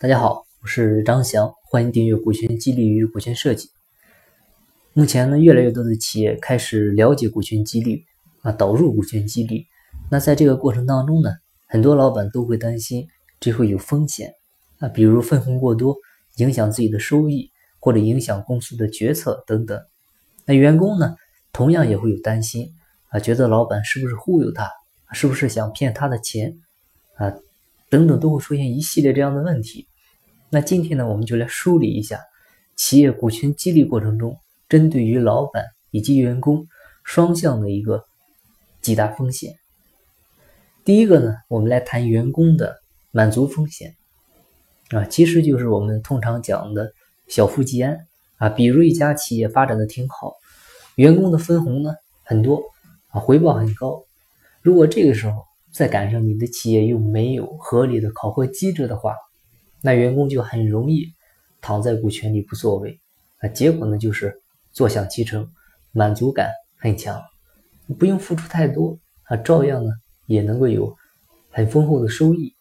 大家好，我是张翔，欢迎订阅股权激励与股权设计。目前呢，越来越多的企业开始了解股权激励啊，导入股权激励。那在这个过程当中呢，很多老板都会担心这会有风险啊，比如分红过多，影响自己的收益，或者影响公司的决策等等。那员工呢，同样也会有担心啊，觉得老板是不是忽悠他，是不是想骗他的钱啊？等等都会出现一系列这样的问题。那今天呢，我们就来梳理一下企业股权激励过程中，针对于老板以及员工双向的一个几大风险。第一个呢，我们来谈员工的满足风险啊，其实就是我们通常讲的小富即安啊。比如一家企业发展的挺好，员工的分红呢很多啊，回报很高。如果这个时候，再赶上你的企业又没有合理的考核机制的话，那员工就很容易躺在股权里不作为啊，结果呢就是坐享其成，满足感很强，不用付出太多啊，照样呢也能够有很丰厚的收益。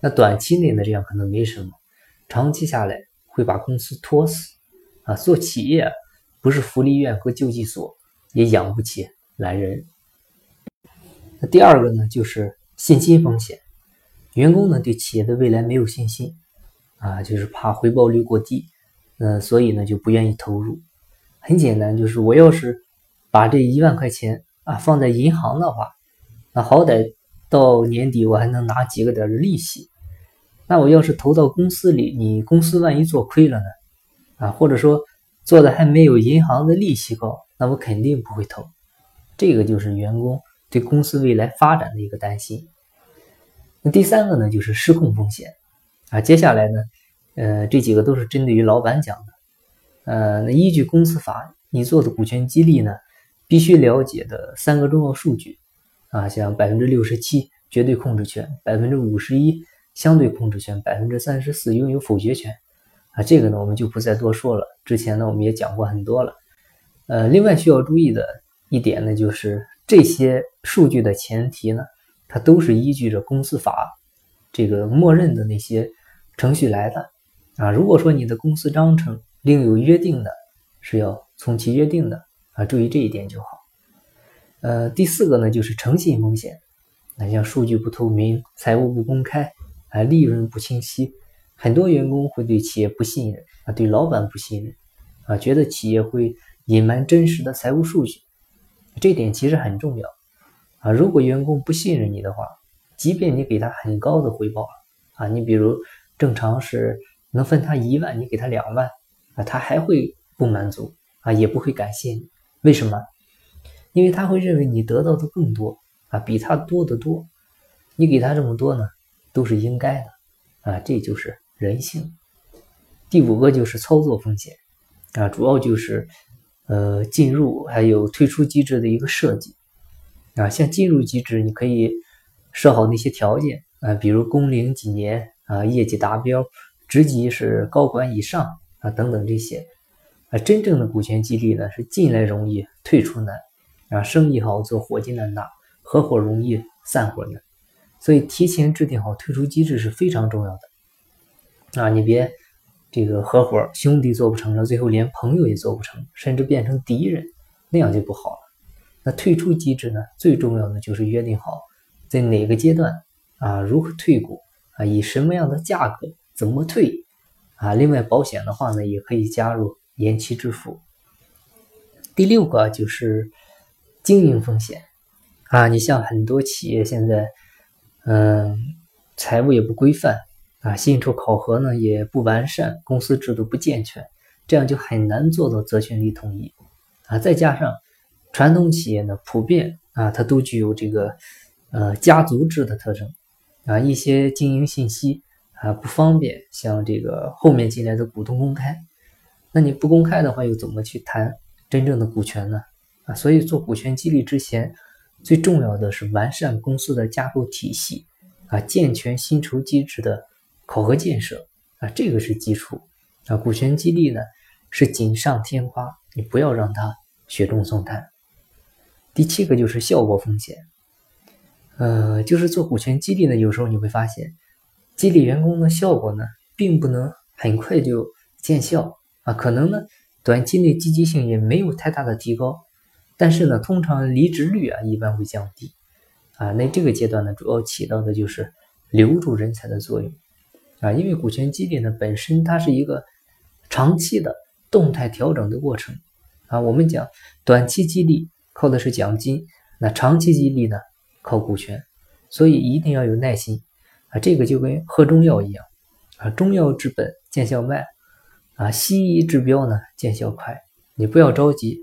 那短期内呢这样可能没什么，长期下来会把公司拖死啊。做企业不是福利院和救济所，也养不起懒人。那第二个呢，就是信心风险。员工呢对企业的未来没有信心，啊，就是怕回报率过低，呃，所以呢就不愿意投入。很简单，就是我要是把这一万块钱啊放在银行的话，那好歹到年底我还能拿几个点的利息。那我要是投到公司里，你公司万一做亏了呢？啊，或者说做的还没有银行的利息高，那我肯定不会投。这个就是员工。对公司未来发展的一个担心。那第三个呢，就是失控风险啊。接下来呢，呃，这几个都是针对于老板讲的。呃，那依据公司法，你做的股权激励呢，必须了解的三个重要数据啊，像百分之六十七绝对控制权，百分之五十一相对控制权，百分之三十四拥有否决权啊。这个呢，我们就不再多说了。之前呢，我们也讲过很多了。呃，另外需要注意的一点呢，就是。这些数据的前提呢，它都是依据着公司法这个默认的那些程序来的啊。如果说你的公司章程另有约定的，是要从其约定的啊，注意这一点就好。呃，第四个呢就是诚信风险，那像数据不透明、财务不公开啊、利润不清晰，很多员工会对企业不信任啊，对老板不信任啊，觉得企业会隐瞒真实的财务数据。这点其实很重要啊！如果员工不信任你的话，即便你给他很高的回报啊，你比如正常是能分他一万，你给他两万啊，他还会不满足啊，也不会感谢你。为什么？因为他会认为你得到的更多啊，比他多得多。你给他这么多呢，都是应该的啊，这就是人性。第五个就是操作风险啊，主要就是。呃，进入还有退出机制的一个设计啊，像进入机制，你可以设好那些条件啊，比如工龄几年啊，业绩达标，职级是高管以上啊，等等这些啊。真正的股权激励呢，是进来容易退出难啊，生意好做伙计难打，合伙容易散伙难，所以提前制定好退出机制是非常重要的啊，你别。这个合伙兄弟做不成了，最后连朋友也做不成，甚至变成敌人，那样就不好了。那退出机制呢？最重要的就是约定好在哪个阶段啊，如何退股啊，以什么样的价格，怎么退啊。另外，保险的话呢，也可以加入延期支付。第六个就是经营风险啊，你像很多企业现在，嗯，财务也不规范。啊，薪酬考核呢也不完善，公司制度不健全，这样就很难做到责权利统一啊。再加上传统企业呢，普遍啊，它都具有这个呃家族制的特征啊，一些经营信息啊不方便向这个后面进来的股东公开。那你不公开的话，又怎么去谈真正的股权呢？啊，所以做股权激励之前，最重要的是完善公司的架构体系啊，健全薪酬机制的。考核建设啊，这个是基础啊。股权激励呢是锦上添花，你不要让它雪中送炭。第七个就是效果风险，呃，就是做股权激励呢，有时候你会发现激励员工的效果呢并不能很快就见效啊，可能呢短期内积极性也没有太大的提高，但是呢，通常离职率啊一般会降低啊。那这个阶段呢，主要起到的就是留住人才的作用啊，因为股权激励呢本身它是一个长期的动态调整的过程啊。我们讲短期激励靠的是奖金，那长期激励呢靠股权，所以一定要有耐心啊。这个就跟喝中药一样。啊，中药治本见效慢，啊，西医治标呢见效快。你不要着急，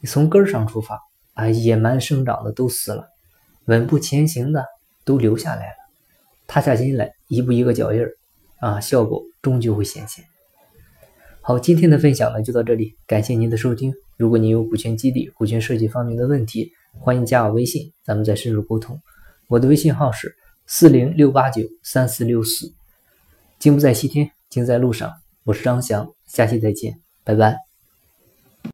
你从根儿上出发，啊，野蛮生长的都死了，稳步前行的都留下来了，踏下心来，一步一个脚印儿，啊，效果终究会显现。好，今天的分享呢就到这里，感谢您的收听。如果您有股权激励、股权设计方面的问题，欢迎加我微信，咱们再深入沟通。我的微信号是四零六八九三四六四。经不在西天，经在路上。我是张翔，下期再见，拜拜。